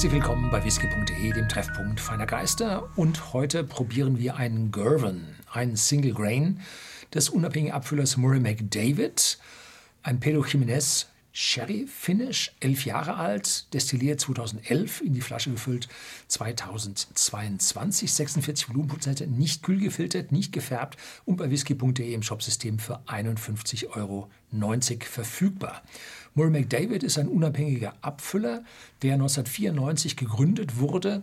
Herzlich willkommen bei whisky.de, dem Treffpunkt feiner Geister. Und heute probieren wir einen Gervin, einen Single Grain des unabhängigen Abfüllers Murray McDavid, ein Pedro Jimenez Sherry Finish, elf Jahre alt, destilliert 2011, in die Flasche gefüllt 2022, 46 Volumenprozente, nicht kühl gefiltert, nicht gefärbt und bei whisky.de im Shopsystem für 51,90 Euro verfügbar. Murray McDavid ist ein unabhängiger Abfüller, der 1994 gegründet wurde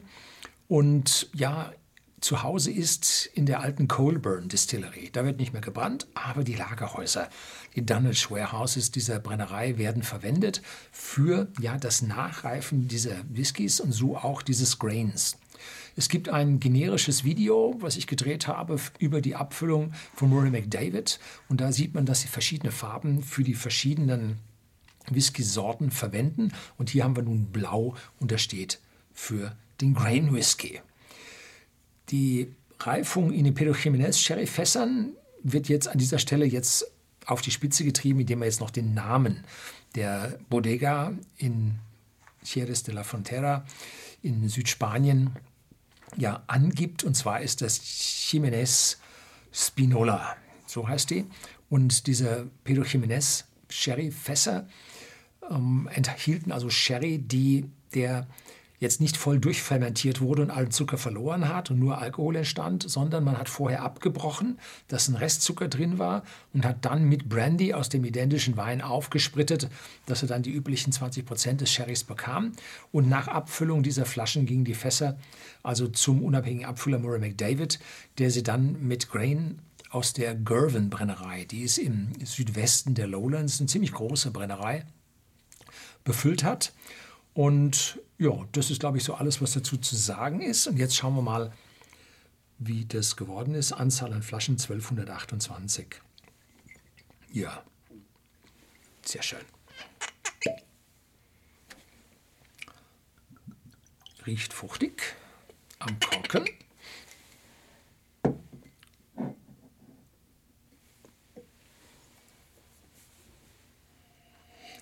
und ja zu Hause ist in der alten Colburn Distillery. Da wird nicht mehr gebrannt, aber die Lagerhäuser, die Dunwich Warehouses dieser Brennerei werden verwendet für ja, das Nachreifen dieser Whiskys und so auch dieses Grains. Es gibt ein generisches Video, was ich gedreht habe über die Abfüllung von Murray McDavid und da sieht man, dass sie verschiedene Farben für die verschiedenen Whisky-Sorten verwenden und hier haben wir nun blau und das steht für den Grain Whisky. Die Reifung in den Pedro Jimenez Sherry-Fässern wird jetzt an dieser Stelle jetzt auf die Spitze getrieben, indem er jetzt noch den Namen der Bodega in Jerez de la Frontera in Südspanien ja, angibt. Und zwar ist das Jimenez Spinola, so heißt die. Und diese Pedro Jimenez Sherry-Fässer ähm, enthielten also Sherry, die der jetzt nicht voll durchfermentiert wurde und allen Zucker verloren hat und nur Alkohol entstand, sondern man hat vorher abgebrochen, dass ein Restzucker drin war und hat dann mit Brandy aus dem identischen Wein aufgesprittet, dass er dann die üblichen 20 Prozent des Sherrys bekam. Und nach Abfüllung dieser Flaschen gingen die Fässer also zum unabhängigen Abfüller Murray McDavid, der sie dann mit Grain aus der Gervin Brennerei, die ist im Südwesten der Lowlands, eine ziemlich große Brennerei, befüllt hat. Und ja, das ist, glaube ich, so alles, was dazu zu sagen ist. Und jetzt schauen wir mal, wie das geworden ist. Anzahl an Flaschen 1228. Ja, sehr schön. Riecht fruchtig am Korken.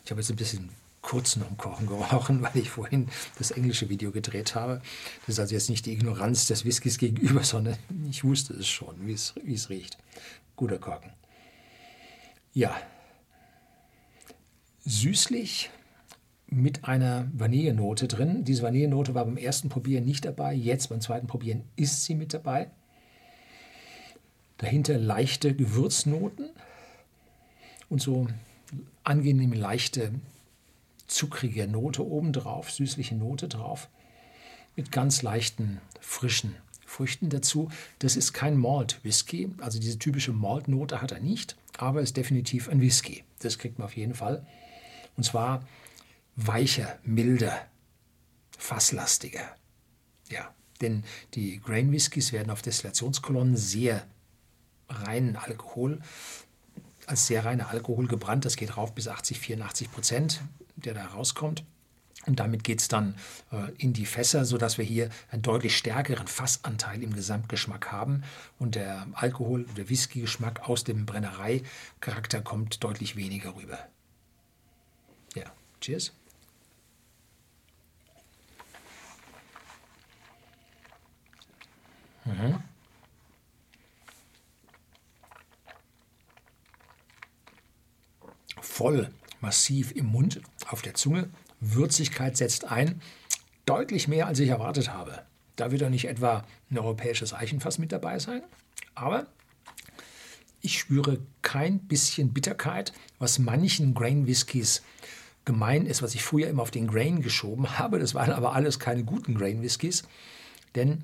Ich habe jetzt ein bisschen kurzen Umkochen gerochen, weil ich vorhin das englische Video gedreht habe. Das ist also jetzt nicht die Ignoranz des Whiskys gegenüber, sondern ich wusste es schon, wie es, riecht. Guter Korken. Ja, süßlich mit einer Vanillenote drin. Diese Vanillenote war beim ersten Probieren nicht dabei, jetzt beim zweiten Probieren ist sie mit dabei. Dahinter leichte Gewürznoten und so angenehme leichte zuckrige Note obendrauf, süßliche Note drauf, mit ganz leichten, frischen Früchten dazu. Das ist kein Malt-Whisky, also diese typische Malt-Note hat er nicht, aber ist definitiv ein Whisky. Das kriegt man auf jeden Fall. Und zwar weicher, milder, fasslastiger. Ja, denn die Grain Whiskys werden auf Destillationskolonnen sehr reinen Alkohol, als sehr reiner Alkohol gebrannt. Das geht rauf bis 80, 84 Prozent der da rauskommt. Und damit geht es dann äh, in die Fässer, sodass wir hier einen deutlich stärkeren Fassanteil im Gesamtgeschmack haben. Und der Alkohol, der Whisky-Geschmack aus dem Brennerei-Charakter kommt deutlich weniger rüber. Ja, cheers. Mhm. Voll massiv im Mund, auf der Zunge. Würzigkeit setzt ein. Deutlich mehr, als ich erwartet habe. Da wird doch nicht etwa ein europäisches Eichenfass mit dabei sein. Aber ich spüre kein bisschen Bitterkeit, was manchen Grain Whiskys gemein ist, was ich früher immer auf den Grain geschoben habe. Das waren aber alles keine guten Grain Whiskys. Denn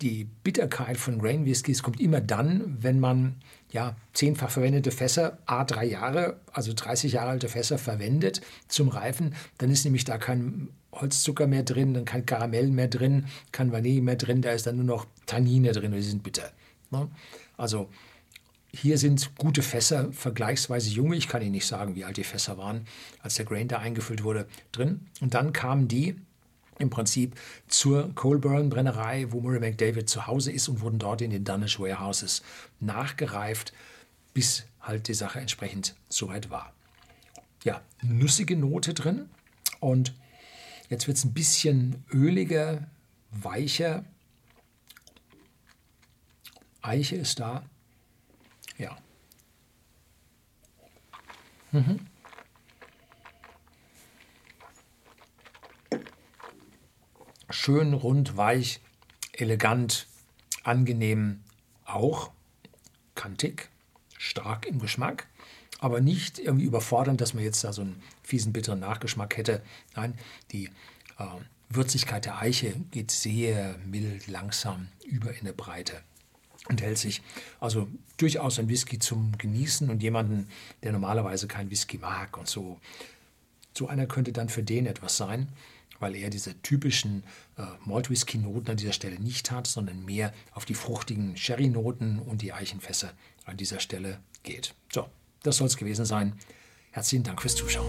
die Bitterkeit von Grain Whiskys kommt immer dann, wenn man ja, zehnfach verwendete Fässer, a drei Jahre, also 30 Jahre alte Fässer verwendet zum Reifen. Dann ist nämlich da kein Holzzucker mehr drin, dann kein Karamell mehr drin, kein Vanille mehr drin, da ist dann nur noch Tannine drin und die sind bitter. Ne? Also hier sind gute Fässer, vergleichsweise junge, ich kann Ihnen nicht sagen, wie alt die Fässer waren, als der Grain da eingefüllt wurde, drin. Und dann kamen die im Prinzip zur Colburn-Brennerei, wo Murray McDavid zu Hause ist und wurden dort in den Dunnish Warehouses nachgereift, bis halt die Sache entsprechend soweit war. Ja, nussige Note drin und Jetzt wird es ein bisschen öliger, weicher. Eiche ist da. Ja. Mhm. Schön, rund, weich, elegant, angenehm auch, kantig, stark im Geschmack, aber nicht irgendwie überfordernd, dass man jetzt da so einen fiesen, bitteren Nachgeschmack hätte. Nein, die äh, Würzigkeit der Eiche geht sehr mild, langsam über in eine Breite und hält sich also durchaus ein Whisky zum Genießen und jemanden, der normalerweise kein Whisky mag und so. So einer könnte dann für den etwas sein, weil er diese typischen äh, Malt-Whisky-Noten an dieser Stelle nicht hat, sondern mehr auf die fruchtigen Sherry-Noten und die Eichenfässer an dieser Stelle geht. So, das soll es gewesen sein. Herzlichen Dank fürs Zuschauen.